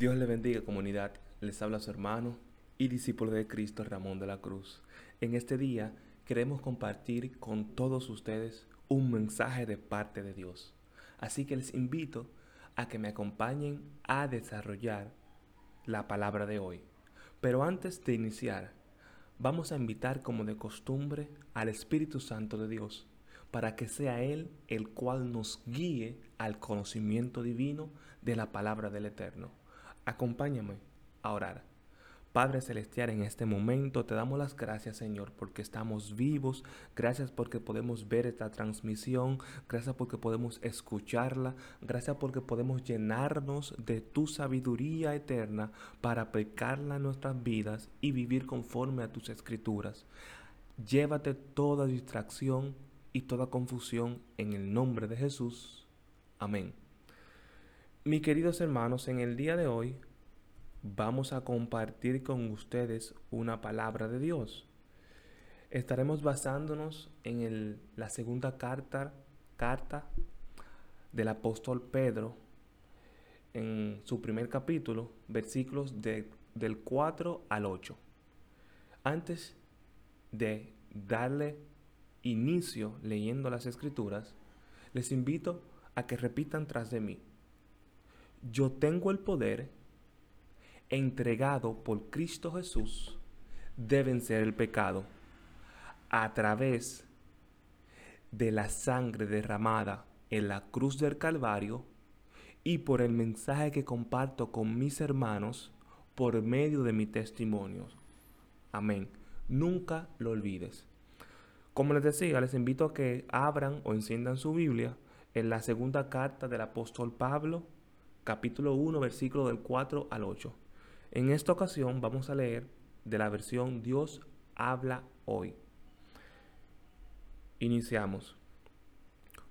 Dios le bendiga comunidad. Les habla su hermano y discípulo de Cristo Ramón de la Cruz. En este día queremos compartir con todos ustedes un mensaje de parte de Dios. Así que les invito a que me acompañen a desarrollar la palabra de hoy. Pero antes de iniciar, vamos a invitar como de costumbre al Espíritu Santo de Dios para que sea Él el cual nos guíe al conocimiento divino de la palabra del Eterno. Acompáñame a orar. Padre Celestial, en este momento te damos las gracias, Señor, porque estamos vivos. Gracias porque podemos ver esta transmisión. Gracias porque podemos escucharla. Gracias porque podemos llenarnos de tu sabiduría eterna para aplicarla en nuestras vidas y vivir conforme a tus escrituras. Llévate toda distracción y toda confusión en el nombre de Jesús. Amén. Mis queridos hermanos, en el día de hoy vamos a compartir con ustedes una palabra de Dios. Estaremos basándonos en la segunda carta, carta del apóstol Pedro, en su primer capítulo, versículos del 4 al 8. Antes de darle inicio leyendo las escrituras, les invito a que repitan tras de mí yo tengo el poder entregado por Cristo Jesús de vencer el pecado a través de la sangre derramada en la cruz del Calvario y por el mensaje que comparto con mis hermanos por medio de mi testimonio. Amén. Nunca lo olvides. Como les decía, les invito a que abran o enciendan su Biblia en la segunda carta del apóstol Pablo capítulo 1, versículo del 4 al 8. En esta ocasión vamos a leer de la versión Dios habla hoy. Iniciamos.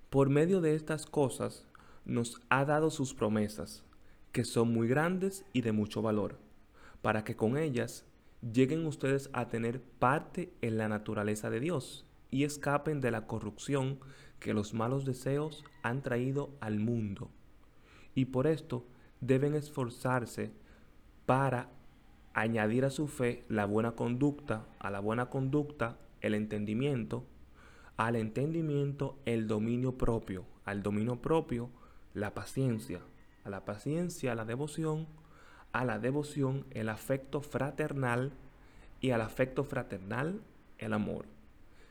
Por medio de estas cosas nos ha dado sus promesas, que son muy grandes y de mucho valor, para que con ellas lleguen ustedes a tener parte en la naturaleza de Dios y escapen de la corrupción que los malos deseos han traído al mundo y por esto deben esforzarse para añadir a su fe la buena conducta, a la buena conducta el entendimiento, al entendimiento el dominio propio, al dominio propio la paciencia, a la paciencia la devoción, a la devoción el afecto fraternal y al afecto fraternal el amor.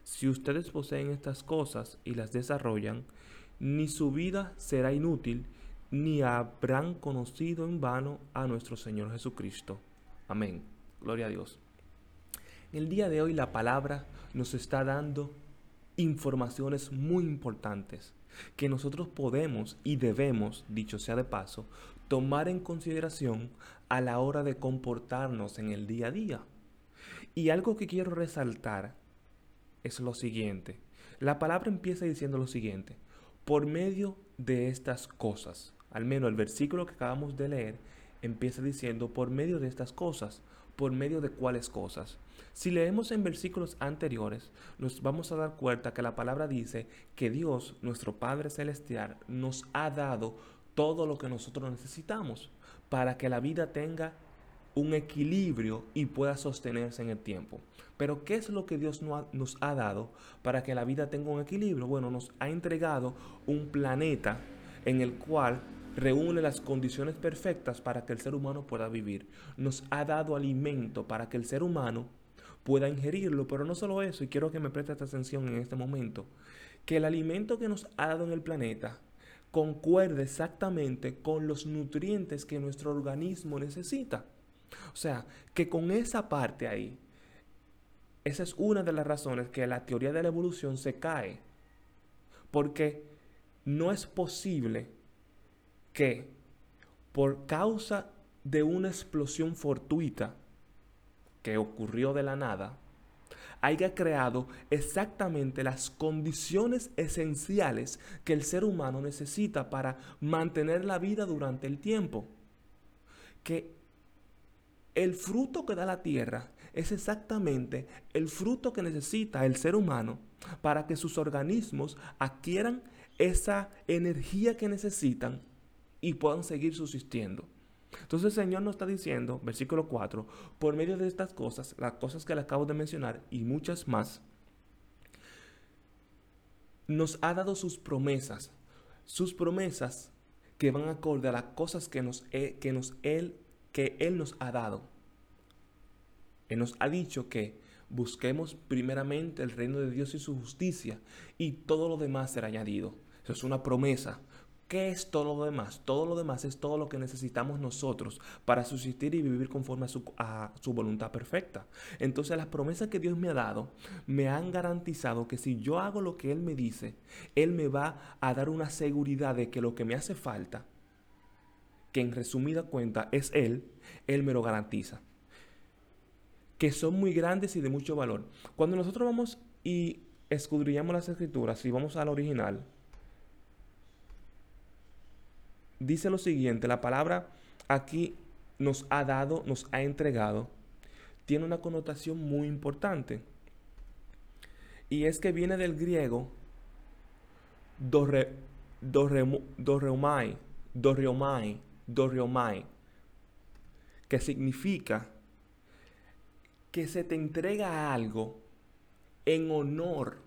Si ustedes poseen estas cosas y las desarrollan, ni su vida será inútil, ni habrán conocido en vano a nuestro Señor Jesucristo. Amén. Gloria a Dios. En el día de hoy la palabra nos está dando informaciones muy importantes que nosotros podemos y debemos, dicho sea de paso, tomar en consideración a la hora de comportarnos en el día a día. Y algo que quiero resaltar es lo siguiente. La palabra empieza diciendo lo siguiente. Por medio de estas cosas al menos el versículo que acabamos de leer, empieza diciendo por medio de estas cosas, por medio de cuáles cosas. Si leemos en versículos anteriores, nos vamos a dar cuenta que la palabra dice que Dios, nuestro Padre Celestial, nos ha dado todo lo que nosotros necesitamos para que la vida tenga un equilibrio y pueda sostenerse en el tiempo. Pero ¿qué es lo que Dios nos ha dado para que la vida tenga un equilibrio? Bueno, nos ha entregado un planeta en el cual reúne las condiciones perfectas para que el ser humano pueda vivir. Nos ha dado alimento para que el ser humano pueda ingerirlo, pero no solo eso, y quiero que me preste atención en este momento, que el alimento que nos ha dado en el planeta concuerde exactamente con los nutrientes que nuestro organismo necesita. O sea, que con esa parte ahí, esa es una de las razones que la teoría de la evolución se cae, porque no es posible que por causa de una explosión fortuita que ocurrió de la nada, haya creado exactamente las condiciones esenciales que el ser humano necesita para mantener la vida durante el tiempo. Que el fruto que da la tierra es exactamente el fruto que necesita el ser humano para que sus organismos adquieran esa energía que necesitan y puedan seguir subsistiendo. Entonces el Señor nos está diciendo, versículo 4, por medio de estas cosas, las cosas que le acabo de mencionar y muchas más, nos ha dado sus promesas, sus promesas que van acorde a las cosas que, nos, que, nos, él, que Él nos ha dado. Él nos ha dicho que busquemos primeramente el reino de Dios y su justicia y todo lo demás será añadido. Es una promesa. ¿Qué es todo lo demás? Todo lo demás es todo lo que necesitamos nosotros para subsistir y vivir conforme a su, a su, voluntad perfecta. Entonces las promesas que Dios me ha dado me han garantizado que si yo hago lo que Él me dice, Él me va a dar una seguridad de que lo que me hace falta, que en resumida cuenta es Él, Él me lo garantiza. Que son muy grandes y de mucho valor. Cuando nosotros vamos y escudriñamos las escrituras, y vamos al original, dice lo siguiente, la palabra aquí nos ha dado, nos ha entregado, tiene una connotación muy importante. Y es que viene del griego dorre, dorreomai, dorreomai, dorreomai, que significa que se te entrega algo en honor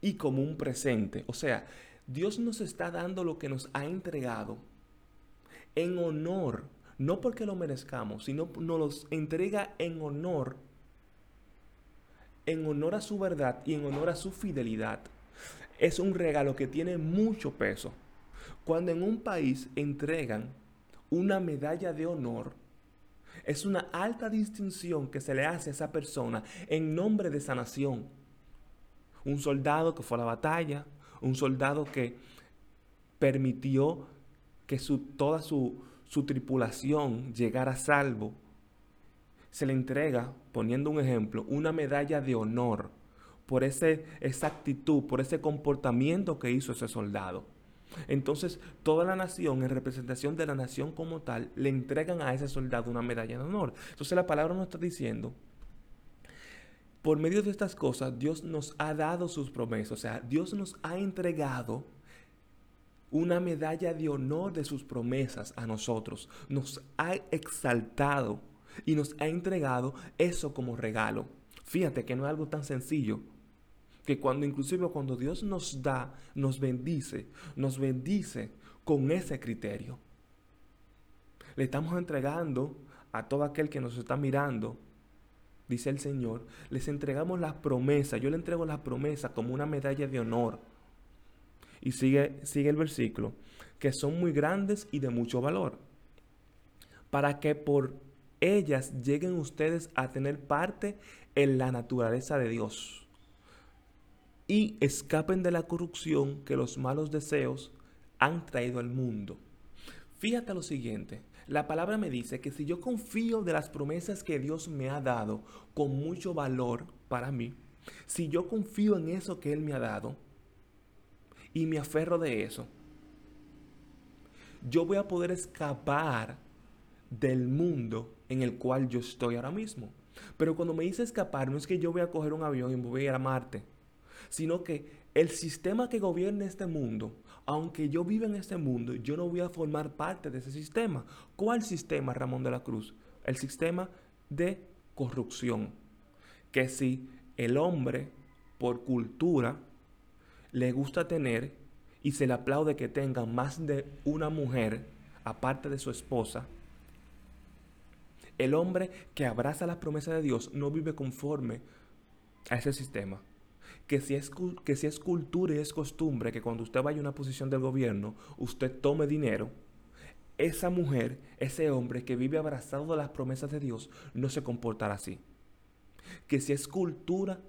y como un presente. O sea, Dios nos está dando lo que nos ha entregado en honor, no porque lo merezcamos, sino nos los entrega en honor, en honor a su verdad y en honor a su fidelidad. Es un regalo que tiene mucho peso. Cuando en un país entregan una medalla de honor, es una alta distinción que se le hace a esa persona en nombre de esa nación. Un soldado que fue a la batalla, un soldado que permitió que su, toda su, su tripulación llegara a salvo, se le entrega, poniendo un ejemplo, una medalla de honor por ese, esa actitud, por ese comportamiento que hizo ese soldado. Entonces, toda la nación, en representación de la nación como tal, le entregan a ese soldado una medalla de honor. Entonces, la palabra nos está diciendo por medio de estas cosas, Dios nos ha dado sus promesas. O sea, Dios nos ha entregado una medalla de honor de sus promesas a nosotros. Nos ha exaltado y nos ha entregado eso como regalo. Fíjate que no es algo tan sencillo. Que cuando inclusive cuando Dios nos da, nos bendice, nos bendice con ese criterio. Le estamos entregando a todo aquel que nos está mirando dice el Señor, les entregamos las promesas. Yo le entrego las promesas como una medalla de honor. Y sigue, sigue el versículo, que son muy grandes y de mucho valor, para que por ellas lleguen ustedes a tener parte en la naturaleza de Dios y escapen de la corrupción que los malos deseos han traído al mundo. Fíjate lo siguiente, la palabra me dice que si yo confío de las promesas que Dios me ha dado con mucho valor para mí, si yo confío en eso que Él me ha dado y me aferro de eso, yo voy a poder escapar del mundo en el cual yo estoy ahora mismo. Pero cuando me dice escapar, no es que yo voy a coger un avión y voy a ir a Marte, sino que el sistema que gobierna este mundo aunque yo viva en este mundo, yo no voy a formar parte de ese sistema. ¿Cuál sistema, Ramón de la Cruz? El sistema de corrupción. Que si el hombre, por cultura, le gusta tener y se le aplaude que tenga más de una mujer, aparte de su esposa, el hombre que abraza las promesas de Dios no vive conforme a ese sistema que si, es, que si es cultura y es costumbre que cuando usted vaya a una posición del gobierno, usted tome dinero, esa mujer, ese hombre que vive abrazado de las promesas de Dios, no se comportará así. Que si es cultura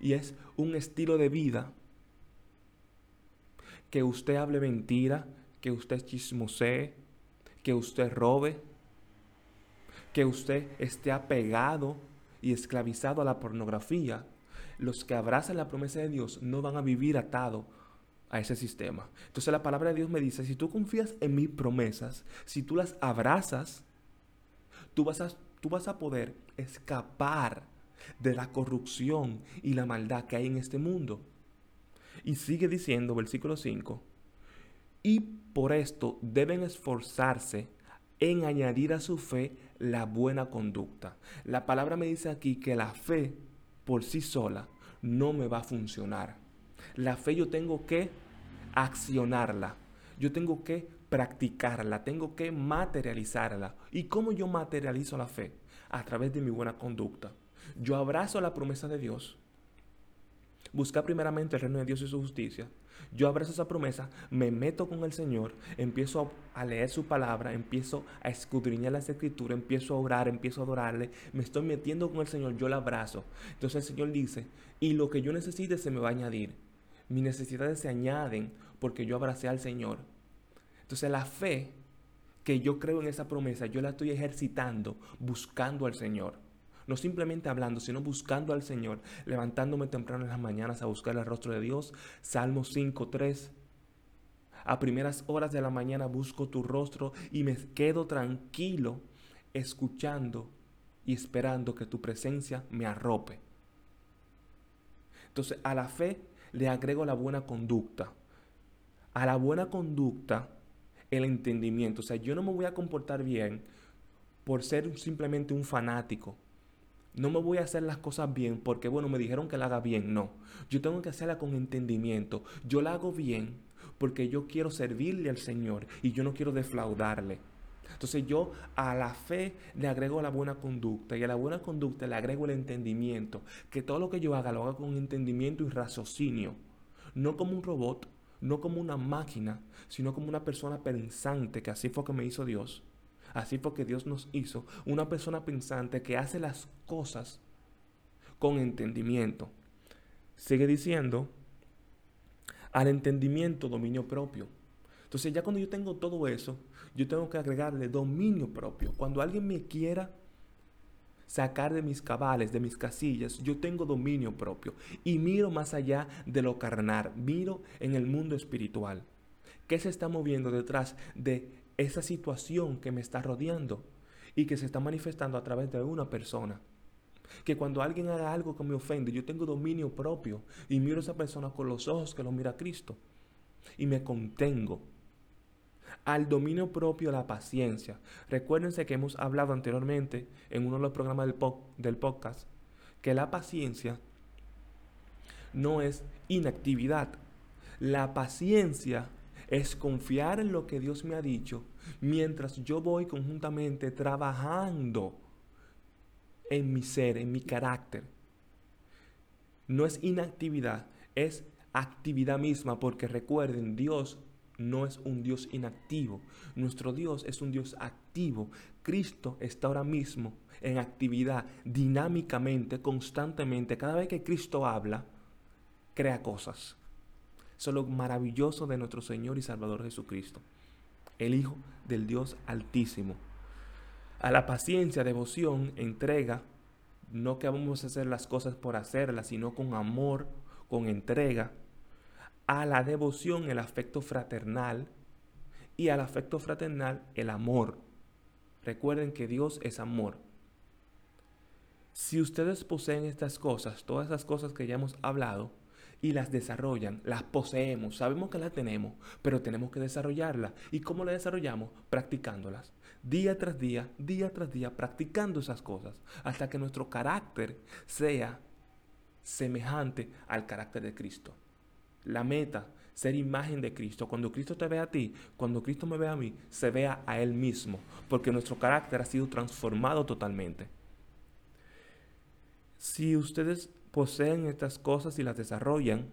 y es un estilo de vida, que usted hable mentira, que usted chismosee, que usted robe, que usted esté apegado y esclavizado a la pornografía, los que abrazan la promesa de Dios no van a vivir atado a ese sistema. Entonces la palabra de Dios me dice, si tú confías en mis promesas, si tú las abrazas, tú vas a, tú vas a poder escapar de la corrupción y la maldad que hay en este mundo. Y sigue diciendo, versículo 5, y por esto deben esforzarse en añadir a su fe la buena conducta. La palabra me dice aquí que la fe por sí sola no me va a funcionar. La fe yo tengo que accionarla. Yo tengo que practicarla, tengo que materializarla. ¿Y cómo yo materializo la fe? A través de mi buena conducta. Yo abrazo la promesa de Dios. Busca primeramente el reino de Dios y su justicia. Yo abrazo esa promesa, me meto con el Señor, empiezo a leer su palabra, empiezo a escudriñar las escrituras, empiezo a orar, empiezo a adorarle, me estoy metiendo con el Señor, yo la abrazo. Entonces el Señor dice, y lo que yo necesite se me va a añadir. Mis necesidades se añaden porque yo abracé al Señor. Entonces la fe que yo creo en esa promesa, yo la estoy ejercitando buscando al Señor. No simplemente hablando, sino buscando al Señor, levantándome temprano en las mañanas a buscar el rostro de Dios. Salmo 5.3. A primeras horas de la mañana busco tu rostro y me quedo tranquilo escuchando y esperando que tu presencia me arrope. Entonces a la fe le agrego la buena conducta. A la buena conducta el entendimiento. O sea, yo no me voy a comportar bien por ser simplemente un fanático. No me voy a hacer las cosas bien porque, bueno, me dijeron que la haga bien. No, yo tengo que hacerla con entendimiento. Yo la hago bien porque yo quiero servirle al Señor y yo no quiero defraudarle. Entonces yo a la fe le agrego la buena conducta y a la buena conducta le agrego el entendimiento. Que todo lo que yo haga lo haga con entendimiento y raciocinio. No como un robot, no como una máquina, sino como una persona pensante, que así fue que me hizo Dios. Así fue que Dios nos hizo una persona pensante que hace las cosas con entendimiento. Sigue diciendo, al entendimiento dominio propio. Entonces ya cuando yo tengo todo eso, yo tengo que agregarle dominio propio. Cuando alguien me quiera sacar de mis cabales, de mis casillas, yo tengo dominio propio y miro más allá de lo carnal, miro en el mundo espiritual. ¿Qué se está moviendo detrás de esa situación que me está rodeando y que se está manifestando a través de una persona? Que cuando alguien haga algo que me ofende, yo tengo dominio propio y miro a esa persona con los ojos que lo mira Cristo y me contengo al dominio propio, la paciencia. Recuérdense que hemos hablado anteriormente en uno de los programas del, del podcast que la paciencia no es inactividad. La paciencia es confiar en lo que Dios me ha dicho mientras yo voy conjuntamente trabajando en mi ser, en mi carácter. No es inactividad, es actividad misma, porque recuerden, Dios no es un Dios inactivo. Nuestro Dios es un Dios activo. Cristo está ahora mismo en actividad dinámicamente, constantemente. Cada vez que Cristo habla, crea cosas. Eso es lo maravilloso de nuestro Señor y Salvador Jesucristo, el Hijo del Dios Altísimo. A la paciencia, devoción, entrega, no que vamos a hacer las cosas por hacerlas, sino con amor, con entrega, a la devoción el afecto fraternal y al afecto fraternal el amor. Recuerden que Dios es amor. Si ustedes poseen estas cosas, todas esas cosas que ya hemos hablado, y las desarrollan, las poseemos, sabemos que las tenemos, pero tenemos que desarrollarlas. ¿Y cómo las desarrollamos? Practicándolas. Día tras día, día tras día, practicando esas cosas, hasta que nuestro carácter sea semejante al carácter de Cristo la meta, ser imagen de Cristo. Cuando Cristo te ve a ti, cuando Cristo me ve a mí, se vea a Él mismo, porque nuestro carácter ha sido transformado totalmente. Si ustedes poseen estas cosas y las desarrollan,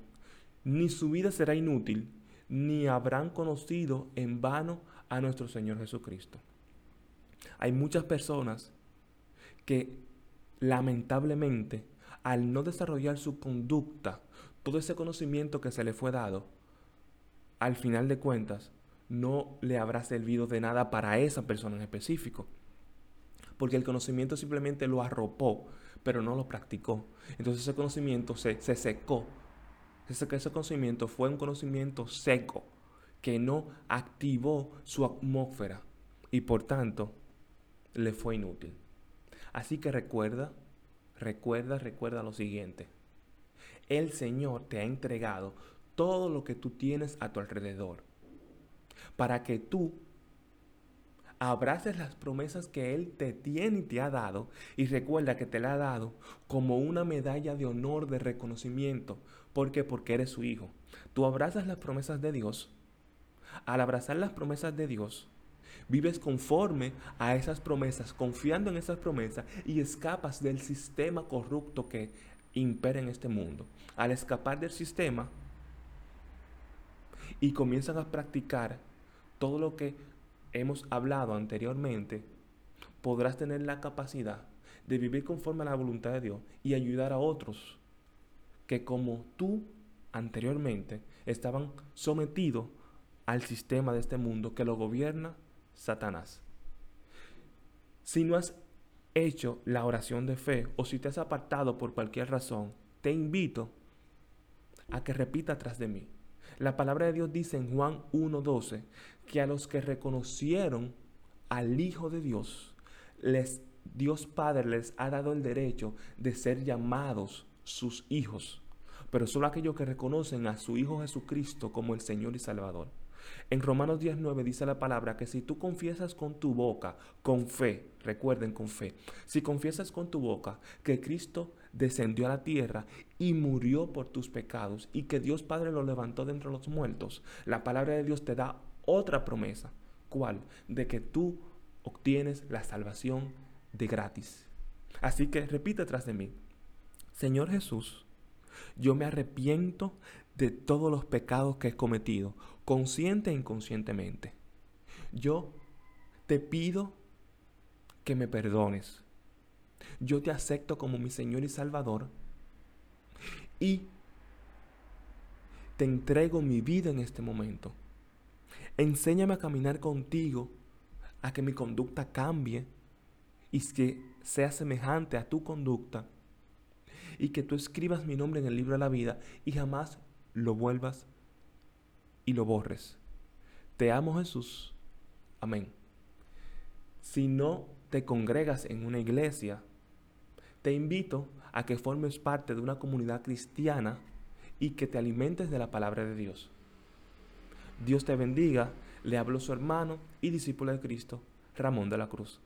ni su vida será inútil, ni habrán conocido en vano a nuestro Señor Jesucristo. Hay muchas personas que lamentablemente al no desarrollar su conducta todo ese conocimiento que se le fue dado, al final de cuentas, no le habrá servido de nada para esa persona en específico. Porque el conocimiento simplemente lo arropó, pero no lo practicó. Entonces ese conocimiento se, se secó. Ese, ese conocimiento fue un conocimiento seco, que no activó su atmósfera y por tanto le fue inútil. Así que recuerda, recuerda, recuerda lo siguiente el Señor te ha entregado todo lo que tú tienes a tu alrededor para que tú abraces las promesas que Él te tiene y te ha dado y recuerda que te la ha dado como una medalla de honor, de reconocimiento. ¿Por qué? Porque eres su hijo. Tú abrazas las promesas de Dios. Al abrazar las promesas de Dios, vives conforme a esas promesas, confiando en esas promesas y escapas del sistema corrupto que impera en este mundo. Al escapar del sistema y comienzan a practicar todo lo que hemos hablado anteriormente, podrás tener la capacidad de vivir conforme a la voluntad de Dios y ayudar a otros que como tú anteriormente estaban sometidos al sistema de este mundo que lo gobierna Satanás. Si no has hecho la oración de fe o si te has apartado por cualquier razón, te invito a que repita tras de mí. La palabra de Dios dice en Juan 1.12 que a los que reconocieron al Hijo de Dios, les, Dios Padre les ha dado el derecho de ser llamados sus hijos, pero solo aquellos que reconocen a su Hijo Jesucristo como el Señor y Salvador. En Romanos 19 dice la palabra que si tú confiesas con tu boca, con fe, recuerden con fe, si confiesas con tu boca que Cristo descendió a la tierra y murió por tus pecados y que Dios Padre lo levantó de entre los muertos, la palabra de Dios te da otra promesa. ¿Cuál? De que tú obtienes la salvación de gratis. Así que repite tras de mí. Señor Jesús, yo me arrepiento de todos los pecados que he cometido, consciente e inconscientemente. Yo te pido que me perdones. Yo te acepto como mi Señor y Salvador y te entrego mi vida en este momento. Enséñame a caminar contigo, a que mi conducta cambie y que sea semejante a tu conducta y que tú escribas mi nombre en el libro de la vida y jamás lo vuelvas y lo borres. Te amo Jesús. Amén. Si no te congregas en una iglesia, te invito a que formes parte de una comunidad cristiana y que te alimentes de la palabra de Dios. Dios te bendiga. Le habló su hermano y discípulo de Cristo, Ramón de la Cruz.